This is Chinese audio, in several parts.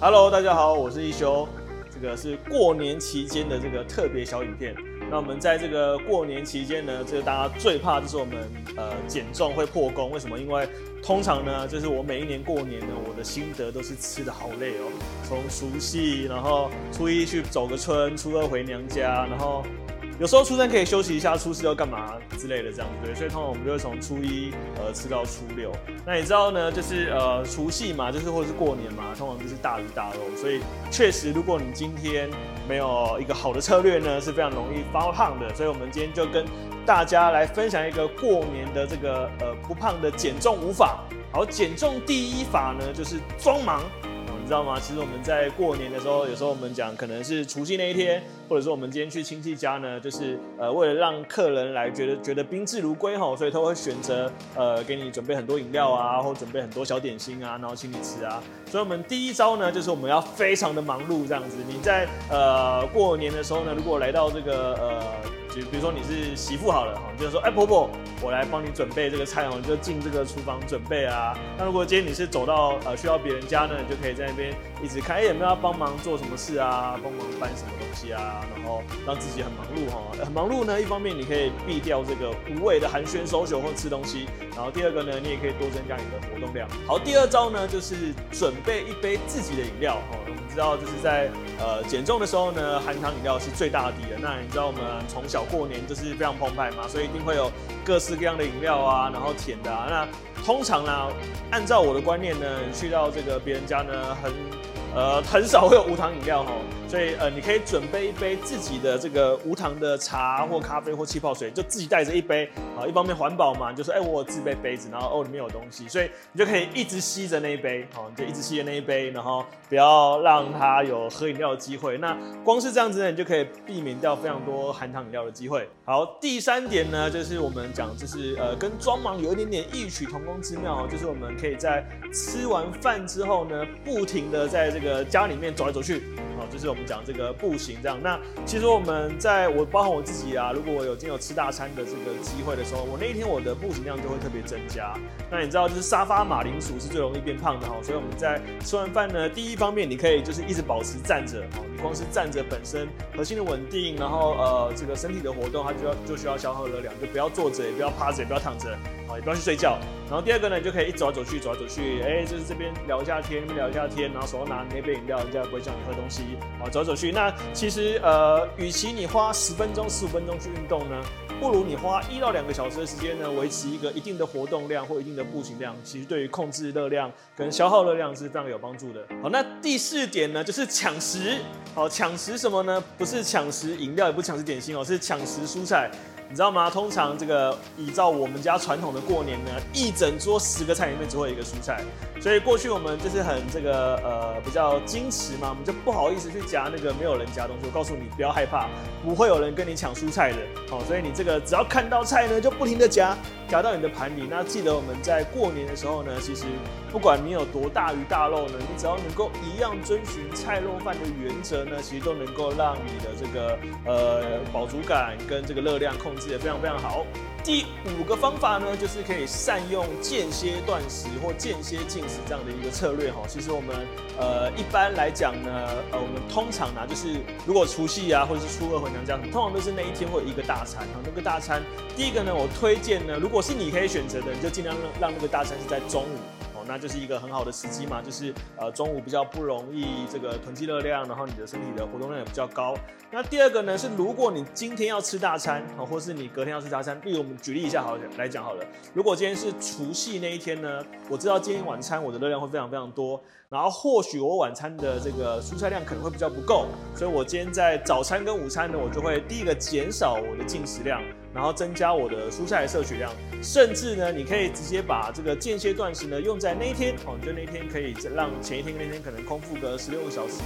Hello，大家好，我是一休，这个是过年期间的这个特别小影片。那我们在这个过年期间呢，这个大家最怕就是我们呃减重会破功。为什么？因为通常呢，就是我每一年过年呢，我的心得都是吃的好累哦。从除夕，然后初一去走个春，初二回娘家，然后。有时候初三可以休息一下，初四要干嘛之类的这样子对，所以通常我们就会从初一呃吃到初六。那你知道呢，就是呃除夕嘛，就是或者是过年嘛，通常就是大鱼大肉。所以确实，如果你今天没有一个好的策略呢，是非常容易发胖的。所以我们今天就跟大家来分享一个过年的这个呃不胖的减重五法。好，减重第一法呢，就是装忙。知道吗？其实我们在过年的时候，有时候我们讲可能是除夕那一天，或者说我们今天去亲戚家呢，就是呃为了让客人来觉得觉得宾至如归吼，所以他会选择呃给你准备很多饮料啊，或准备很多小点心啊，然后请你吃啊。所以我们第一招呢，就是我们要非常的忙碌这样子。你在呃过年的时候呢，如果来到这个呃。就比如说你是媳妇好了哈，就是说哎婆婆，我来帮你准备这个菜哦，你就进这个厨房准备啊。那如果今天你是走到呃需要别人家呢，你就可以在那边一直看，哎有没要帮忙做什么事啊，帮忙搬什么东西啊，然后让自己很忙碌哈。很忙碌呢，一方面你可以避掉这个无谓的寒暄 social 或吃东西，然后第二个呢，你也可以多增加你的活动量。好，第二招呢就是准备一杯自己的饮料哈。我们知道就是在呃减重的时候呢，含糖饮料是最大敌人。那你知道我们从小过年就是非常澎湃嘛，所以一定会有各式各样的饮料啊，然后甜的啊。那通常呢，按照我的观念呢，去到这个别人家呢，很呃很少会有无糖饮料哈。所以呃，你可以准备一杯自己的这个无糖的茶或咖啡或气泡水，就自己带着一杯啊。一方面环保嘛，就是哎、我有自备杯子，然后哦里面有东西，所以你就可以一直吸着那一杯，好，你就一直吸着那一杯，然后不要让它有喝饮料的机会。那光是这样子呢，你就可以避免掉非常多含糖饮料的机会。好，第三点呢，就是我们讲，就是呃，跟装忙有一点点异曲同工之妙，就是我们可以在吃完饭之后呢，不停的在这个家里面走来走去。好就是我们讲这个步行这样，那其实我们在我包含我自己啊，如果我有天有吃大餐的这个机会的时候，我那一天我的步行量就会特别增加。那你知道，就是沙发马铃薯是最容易变胖的哈，所以我们在吃完饭呢，第一方面你可以就是一直保持站着，光是站着本身核心的稳定，然后呃这个身体的活动它就要就需要消耗热量，就不要坐着，也不要趴着，也不要躺着。啊也不要去睡觉。然后第二个呢，你就可以一走来走去，走来走去，哎，就是这边聊一下天，那边聊一下天，然后手上拿那杯饮料，人家也不会叫你喝东西。啊，走来走去。那其实呃，与其你花十分钟、十五分钟去运动呢，不如你花一到两个小时的时间呢，维持一个一定的活动量或一定的步行量，其实对于控制热量跟消耗热量是非常有帮助的。好，那第四点呢，就是抢食。好，抢食什么呢？不是抢食饮料，也不是抢食点心哦，是抢食蔬菜。你知道吗？通常这个依照我们家传统的过年呢，一整桌十个菜里面只会有一个蔬菜，所以过去我们就是很这个呃比较矜持嘛，我们就不好意思去夹那个没有人夹东西。我告诉你，不要害怕，不会有人跟你抢蔬菜的。好，所以你这个只要看到菜呢，就不停的夹，夹到你的盘里。那记得我们在过年的时候呢，其实不管你有多大鱼大肉呢，你只要能够一样遵循菜肉饭的原则呢，其实都能够让你的这个呃饱足感跟这个热量控制也非常非常好。第五个方法呢，就是可以善用间歇断食或间歇进食这样的一个策略哈。其实我们呃一般来讲呢，呃我们通常呢，就是如果除夕啊或者是初二回娘家，通常都是那一天会有一个大餐哈。那个大餐，第一个呢，我推荐呢，如果是你可以选择的，你就尽量让让那个大餐是在中午。那就是一个很好的时机嘛，就是呃中午比较不容易这个囤积热量，然后你的身体的活动量也比较高。那第二个呢是，如果你今天要吃大餐啊，或是你隔天要吃大餐，例如我们举例一下好来讲好了，如果今天是除夕那一天呢，我知道今天晚餐我的热量会非常非常多，然后或许我晚餐的这个蔬菜量可能会比较不够，所以我今天在早餐跟午餐呢，我就会第一个减少我的进食量。然后增加我的蔬菜的摄取量，甚至呢，你可以直接把这个间歇断食呢用在那一天哦，就那一天可以让前一天跟那天可能空腹个十六个小时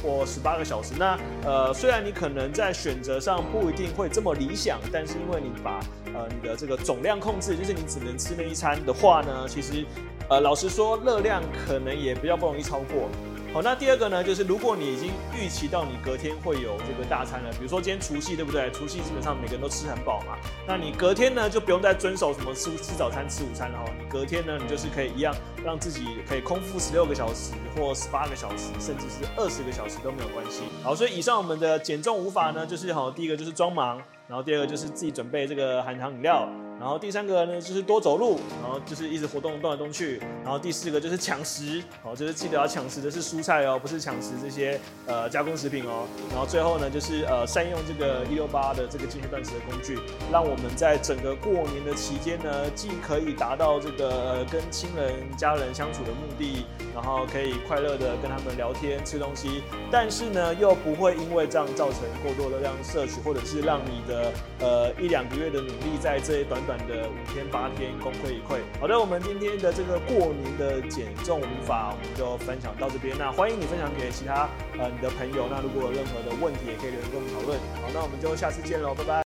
或十八个小时。那呃，虽然你可能在选择上不一定会这么理想，但是因为你把呃你的这个总量控制，就是你只能吃那一餐的话呢，其实呃老实说热量可能也比较不容易超过。好，那第二个呢，就是如果你已经预期到你隔天会有这个大餐了，比如说今天除夕，对不对？除夕基本上每个人都吃很饱嘛，那你隔天呢就不用再遵守什么吃吃早餐、吃午餐了哈。你隔天呢，你就是可以一样让自己可以空腹十六个小时或十八个小时，甚至是二十个小时都没有关系。好，所以以上我们的减重五法呢，就是好，第一个就是装忙，然后第二个就是自己准备这个含糖饮料。然后第三个呢，就是多走路，然后就是一直活动动来动去。然后第四个就是抢食，哦，就是记得要抢食的是蔬菜哦，不是抢食这些呃加工食品哦。然后最后呢，就是呃善用这个一六八的这个精确断食的工具，让我们在整个过年的期间呢，既可以达到这个呃跟亲人家人相处的目的，然后可以快乐的跟他们聊天吃东西，但是呢又不会因为这样造成过多的量摄取，或者是让你的呃一两个月的努力在这一短短的五天八天功亏一篑。好的，我们今天的这个过年的减重五法，我们就分享到这边。那欢迎你分享给其他呃你的朋友。那如果有任何的问题，也可以留言跟我们讨论。好，那我们就下次见喽，拜拜。